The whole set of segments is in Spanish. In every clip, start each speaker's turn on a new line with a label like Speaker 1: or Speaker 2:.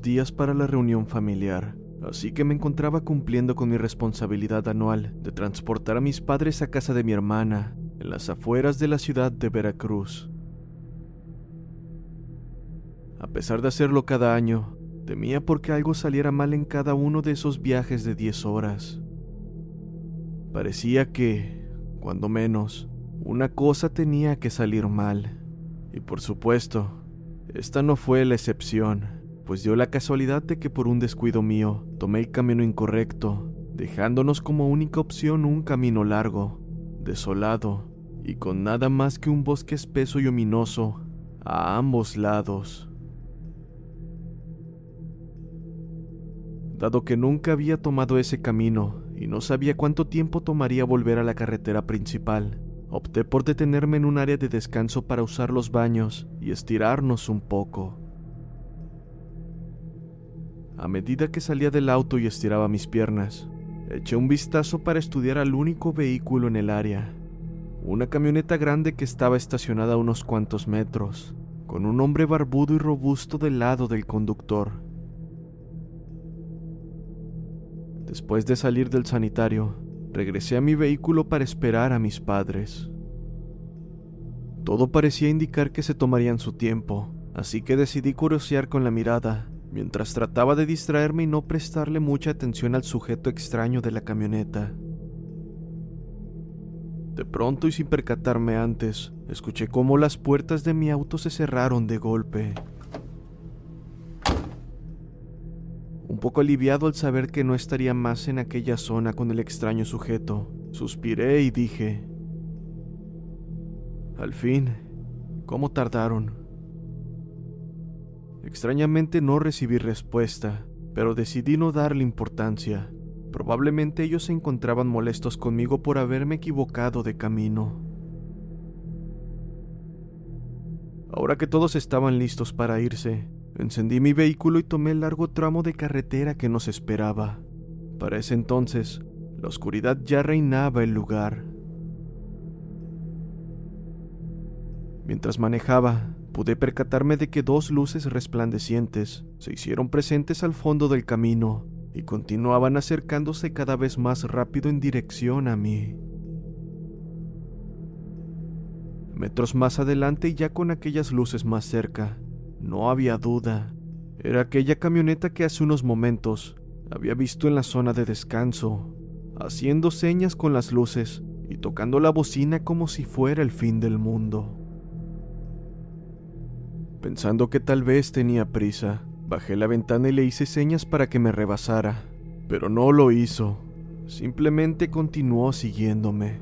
Speaker 1: días para la reunión familiar, así que me encontraba cumpliendo con mi responsabilidad anual de transportar a mis padres a casa de mi hermana, en las afueras de la ciudad de Veracruz. A pesar de hacerlo cada año, temía porque algo saliera mal en cada uno de esos viajes de 10 horas. Parecía que, cuando menos, una cosa tenía que salir mal. Y por supuesto, esta no fue la excepción pues dio la casualidad de que por un descuido mío tomé el camino incorrecto, dejándonos como única opción un camino largo, desolado y con nada más que un bosque espeso y ominoso a ambos lados. Dado que nunca había tomado ese camino y no sabía cuánto tiempo tomaría volver a la carretera principal, opté por detenerme en un área de descanso para usar los baños y estirarnos un poco. A medida que salía del auto y estiraba mis piernas, eché un vistazo para estudiar al único vehículo en el área, una camioneta grande que estaba estacionada a unos cuantos metros, con un hombre barbudo y robusto del lado del conductor. Después de salir del sanitario, regresé a mi vehículo para esperar a mis padres. Todo parecía indicar que se tomarían su tiempo, así que decidí curiosear con la mirada mientras trataba de distraerme y no prestarle mucha atención al sujeto extraño de la camioneta. De pronto y sin percatarme antes, escuché cómo las puertas de mi auto se cerraron de golpe. Un poco aliviado al saber que no estaría más en aquella zona con el extraño sujeto, suspiré y dije, al fin, ¿cómo tardaron? Extrañamente no recibí respuesta, pero decidí no darle importancia. Probablemente ellos se encontraban molestos conmigo por haberme equivocado de camino. Ahora que todos estaban listos para irse, encendí mi vehículo y tomé el largo tramo de carretera que nos esperaba. Para ese entonces, la oscuridad ya reinaba el lugar. Mientras manejaba, pude percatarme de que dos luces resplandecientes se hicieron presentes al fondo del camino, y continuaban acercándose cada vez más rápido en dirección a mí. Metros más adelante y ya con aquellas luces más cerca, no había duda. Era aquella camioneta que hace unos momentos había visto en la zona de descanso, haciendo señas con las luces y tocando la bocina como si fuera el fin del mundo. Pensando que tal vez tenía prisa, bajé la ventana y le hice señas para que me rebasara, pero no lo hizo, simplemente continuó siguiéndome.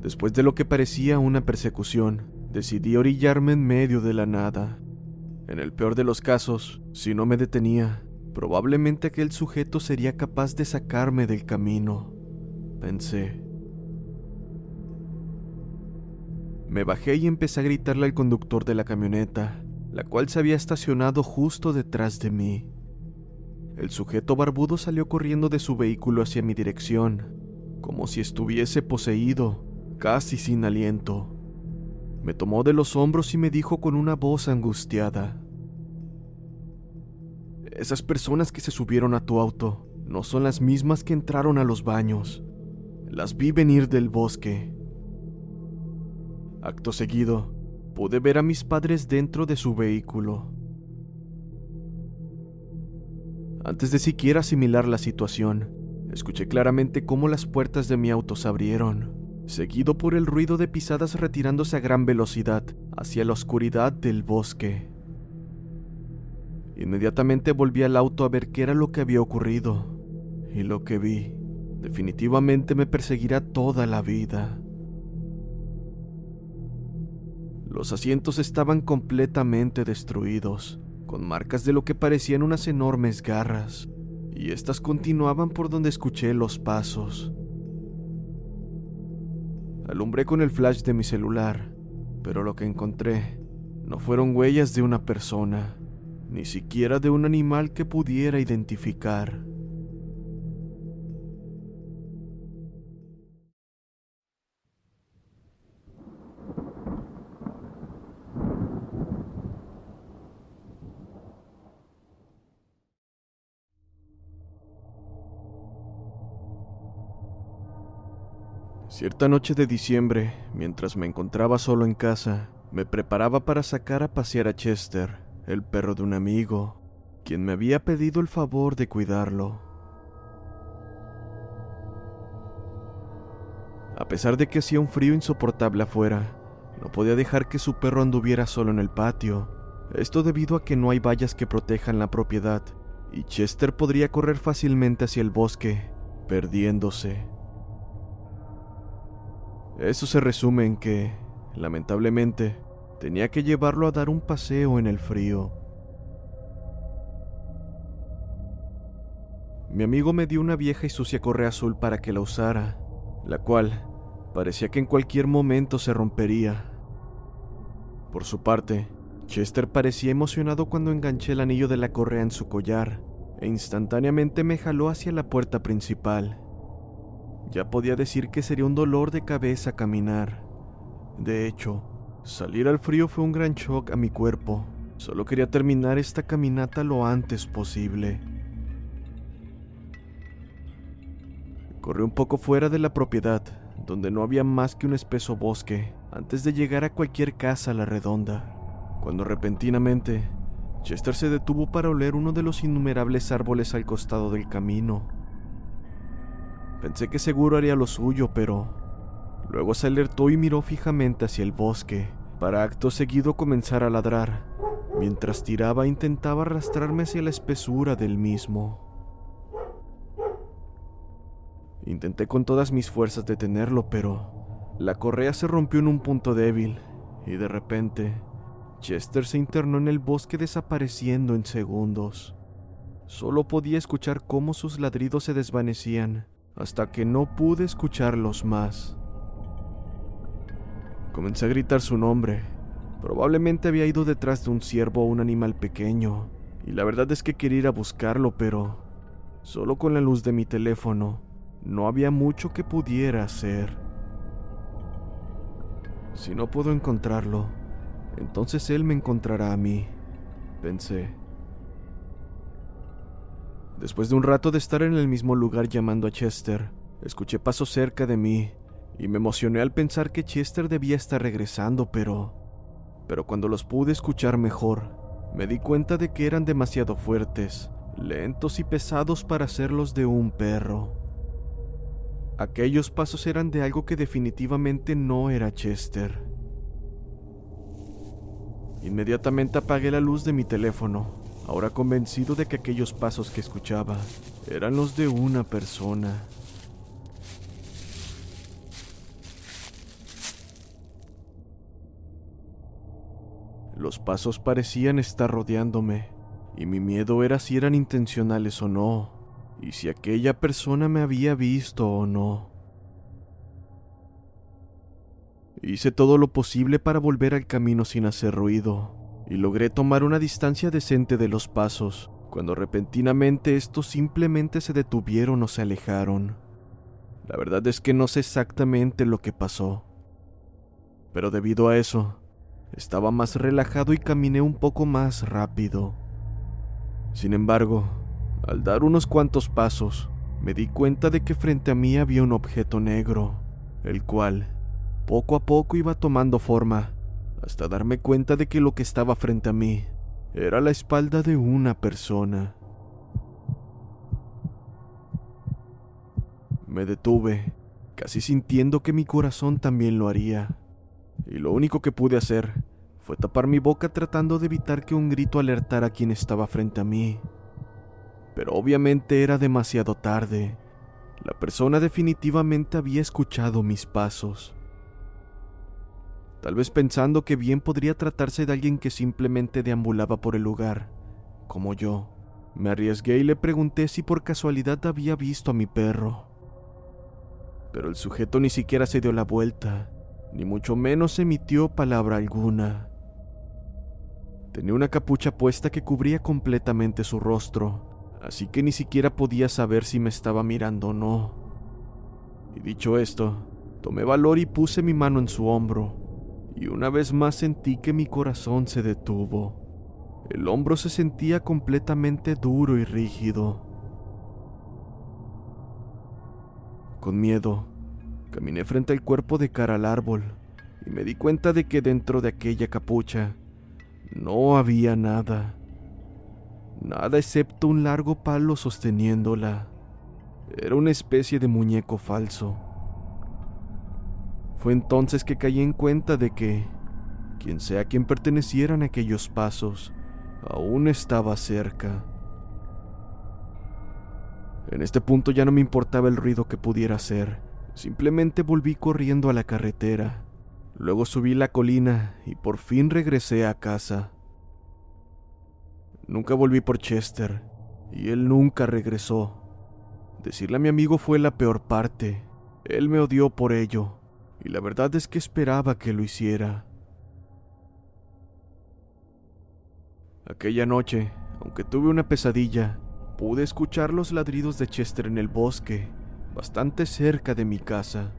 Speaker 1: Después de lo que parecía una persecución, decidí orillarme en medio de la nada. En el peor de los casos, si no me detenía, probablemente aquel sujeto sería capaz de sacarme del camino, pensé. Me bajé y empecé a gritarle al conductor de la camioneta, la cual se había estacionado justo detrás de mí. El sujeto barbudo salió corriendo de su vehículo hacia mi dirección, como si estuviese poseído, casi sin aliento. Me tomó de los hombros y me dijo con una voz angustiada, Esas personas que se subieron a tu auto no son las mismas que entraron a los baños. Las vi venir del bosque. Acto seguido, pude ver a mis padres dentro de su vehículo. Antes de siquiera asimilar la situación, escuché claramente cómo las puertas de mi auto se abrieron, seguido por el ruido de pisadas retirándose a gran velocidad hacia la oscuridad del bosque. Inmediatamente volví al auto a ver qué era lo que había ocurrido, y lo que vi definitivamente me perseguirá toda la vida. Los asientos estaban completamente destruidos, con marcas de lo que parecían unas enormes garras, y estas continuaban por donde escuché los pasos. Alumbré con el flash de mi celular, pero lo que encontré no fueron huellas de una persona, ni siquiera de un animal que pudiera identificar. Cierta noche de diciembre, mientras me encontraba solo en casa, me preparaba para sacar a pasear a Chester, el perro de un amigo, quien me había pedido el favor de cuidarlo. A pesar de que hacía un frío insoportable afuera, no podía dejar que su perro anduviera solo en el patio, esto debido a que no hay vallas que protejan la propiedad, y Chester podría correr fácilmente hacia el bosque, perdiéndose. Eso se resume en que, lamentablemente, tenía que llevarlo a dar un paseo en el frío. Mi amigo me dio una vieja y sucia correa azul para que la usara, la cual parecía que en cualquier momento se rompería. Por su parte, Chester parecía emocionado cuando enganché el anillo de la correa en su collar e instantáneamente me jaló hacia la puerta principal. Ya podía decir que sería un dolor de cabeza caminar. De hecho, salir al frío fue un gran shock a mi cuerpo. Solo quería terminar esta caminata lo antes posible. Corrí un poco fuera de la propiedad, donde no había más que un espeso bosque, antes de llegar a cualquier casa a la redonda, cuando repentinamente Chester se detuvo para oler uno de los innumerables árboles al costado del camino. Pensé que seguro haría lo suyo, pero luego se alertó y miró fijamente hacia el bosque, para acto seguido comenzar a ladrar, mientras tiraba e intentaba arrastrarme hacia la espesura del mismo. Intenté con todas mis fuerzas detenerlo, pero la correa se rompió en un punto débil, y de repente Chester se internó en el bosque desapareciendo en segundos. Solo podía escuchar cómo sus ladridos se desvanecían hasta que no pude escucharlos más. Comencé a gritar su nombre. Probablemente había ido detrás de un ciervo o un animal pequeño, y la verdad es que quería ir a buscarlo, pero solo con la luz de mi teléfono no había mucho que pudiera hacer. Si no puedo encontrarlo, entonces él me encontrará a mí, pensé. Después de un rato de estar en el mismo lugar llamando a Chester, escuché pasos cerca de mí y me emocioné al pensar que Chester debía estar regresando, pero... Pero cuando los pude escuchar mejor, me di cuenta de que eran demasiado fuertes, lentos y pesados para ser los de un perro. Aquellos pasos eran de algo que definitivamente no era Chester. Inmediatamente apagué la luz de mi teléfono, ahora convencido de que aquellos pasos que escuchaba eran los de una persona. Los pasos parecían estar rodeándome, y mi miedo era si eran intencionales o no, y si aquella persona me había visto o no. Hice todo lo posible para volver al camino sin hacer ruido, y logré tomar una distancia decente de los pasos, cuando repentinamente estos simplemente se detuvieron o se alejaron. La verdad es que no sé exactamente lo que pasó, pero debido a eso, estaba más relajado y caminé un poco más rápido. Sin embargo, al dar unos cuantos pasos, me di cuenta de que frente a mí había un objeto negro, el cual, poco a poco iba tomando forma, hasta darme cuenta de que lo que estaba frente a mí era la espalda de una persona. Me detuve, casi sintiendo que mi corazón también lo haría y lo único que pude hacer fue tapar mi boca tratando de evitar que un grito alertara a quien estaba frente a mí. Pero obviamente era demasiado tarde. La persona definitivamente había escuchado mis pasos. Tal vez pensando que bien podría tratarse de alguien que simplemente deambulaba por el lugar, como yo. Me arriesgué y le pregunté si por casualidad había visto a mi perro. Pero el sujeto ni siquiera se dio la vuelta ni mucho menos emitió palabra alguna. Tenía una capucha puesta que cubría completamente su rostro, así que ni siquiera podía saber si me estaba mirando o no. Y dicho esto, tomé valor y puse mi mano en su hombro, y una vez más sentí que mi corazón se detuvo. El hombro se sentía completamente duro y rígido. Con miedo, Caminé frente al cuerpo de cara al árbol y me di cuenta de que dentro de aquella capucha no había nada. Nada excepto un largo palo sosteniéndola. Era una especie de muñeco falso. Fue entonces que caí en cuenta de que, quien sea quien pertenecieran aquellos pasos, aún estaba cerca. En este punto ya no me importaba el ruido que pudiera hacer Simplemente volví corriendo a la carretera. Luego subí la colina y por fin regresé a casa. Nunca volví por Chester y él nunca regresó. Decirle a mi amigo fue la peor parte. Él me odió por ello y la verdad es que esperaba que lo hiciera. Aquella noche, aunque tuve una pesadilla, pude escuchar los ladridos de Chester en el bosque bastante cerca de mi casa.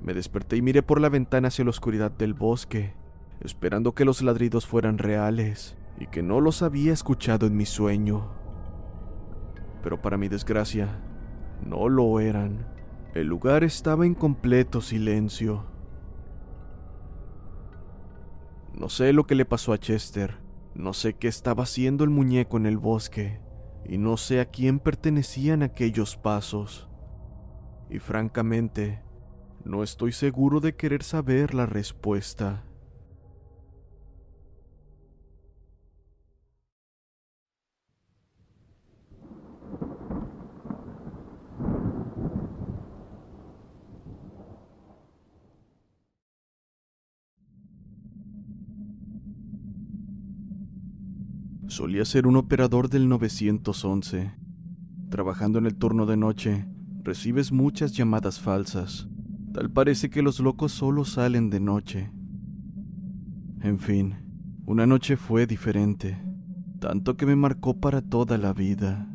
Speaker 1: Me desperté y miré por la ventana hacia la oscuridad del bosque, esperando que los ladridos fueran reales y que no los había escuchado en mi sueño. Pero para mi desgracia, no lo eran. El lugar estaba en completo silencio. No sé lo que le pasó a Chester, no sé qué estaba haciendo el muñeco en el bosque, y no sé a quién pertenecían aquellos pasos. Y francamente, no estoy seguro de querer saber la respuesta. Solía ser un operador del 911. Trabajando en el turno de noche, recibes muchas llamadas falsas. Tal parece que los locos solo salen de noche. En fin, una noche fue diferente, tanto que me marcó para toda la vida.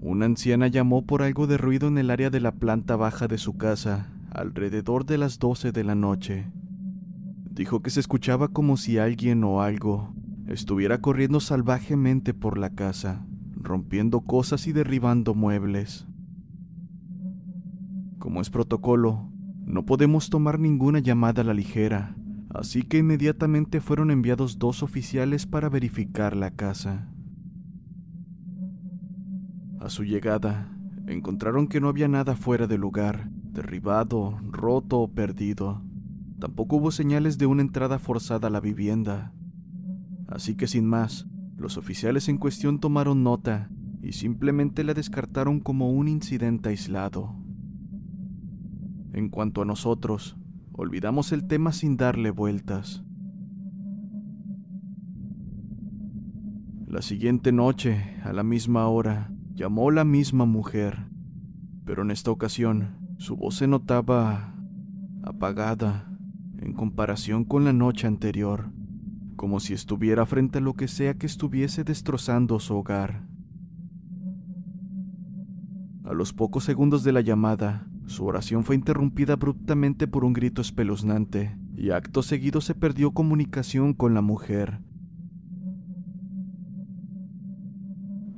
Speaker 1: Una anciana llamó por algo de ruido en el área de la planta baja de su casa, alrededor de las 12 de la noche. Dijo que se escuchaba como si alguien o algo estuviera corriendo salvajemente por la casa, rompiendo cosas y derribando muebles. Como es protocolo, no podemos tomar ninguna llamada a la ligera, así que inmediatamente fueron enviados dos oficiales para verificar la casa. A su llegada, encontraron que no había nada fuera de lugar, derribado, roto o perdido. Tampoco hubo señales de una entrada forzada a la vivienda. Así que sin más, los oficiales en cuestión tomaron nota y simplemente la descartaron como un incidente aislado. En cuanto a nosotros, olvidamos el tema sin darle vueltas. La siguiente noche, a la misma hora, Llamó la misma mujer, pero en esta ocasión su voz se notaba apagada en comparación con la noche anterior, como si estuviera frente a lo que sea que estuviese destrozando su hogar. A los pocos segundos de la llamada, su oración fue interrumpida abruptamente por un grito espeluznante, y acto seguido se perdió comunicación con la mujer,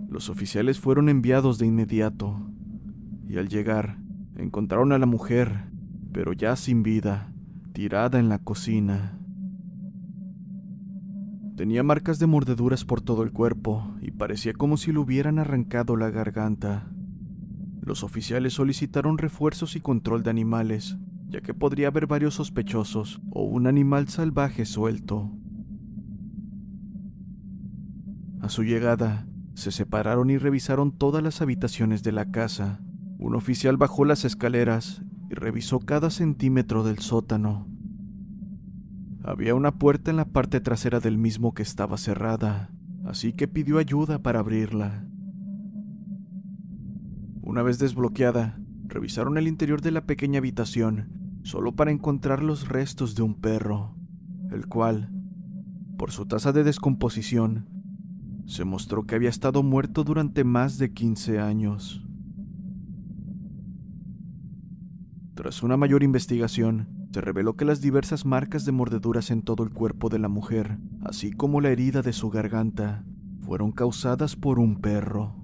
Speaker 1: Los oficiales fueron enviados de inmediato y al llegar encontraron a la mujer, pero ya sin vida, tirada en la cocina. Tenía marcas de mordeduras por todo el cuerpo y parecía como si le hubieran arrancado la garganta. Los oficiales solicitaron refuerzos y control de animales, ya que podría haber varios sospechosos o un animal salvaje suelto. A su llegada, se separaron y revisaron todas las habitaciones de la casa. Un oficial bajó las escaleras y revisó cada centímetro del sótano. Había una puerta en la parte trasera del mismo que estaba cerrada, así que pidió ayuda para abrirla. Una vez desbloqueada, revisaron el interior de la pequeña habitación solo para encontrar los restos de un perro, el cual, por su tasa de descomposición, se mostró que había estado muerto durante más de 15 años. Tras una mayor investigación, se reveló que las diversas marcas de mordeduras en todo el cuerpo de la mujer, así como la herida de su garganta, fueron causadas por un perro.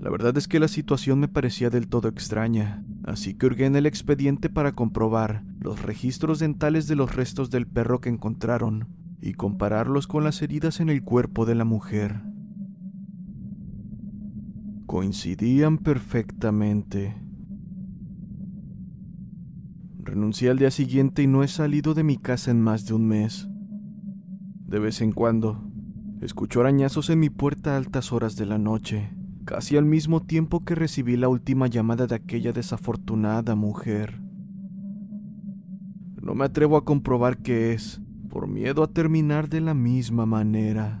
Speaker 1: La verdad es que la situación me parecía del todo extraña, así que hurgué en el expediente para comprobar los registros dentales de los restos del perro que encontraron y compararlos con las heridas en el cuerpo de la mujer. Coincidían perfectamente. Renuncié al día siguiente y no he salido de mi casa en más de un mes. De vez en cuando, escucho arañazos en mi puerta a altas horas de la noche, casi al mismo tiempo que recibí la última llamada de aquella desafortunada mujer. No me atrevo a comprobar qué es, por miedo a terminar de la misma manera.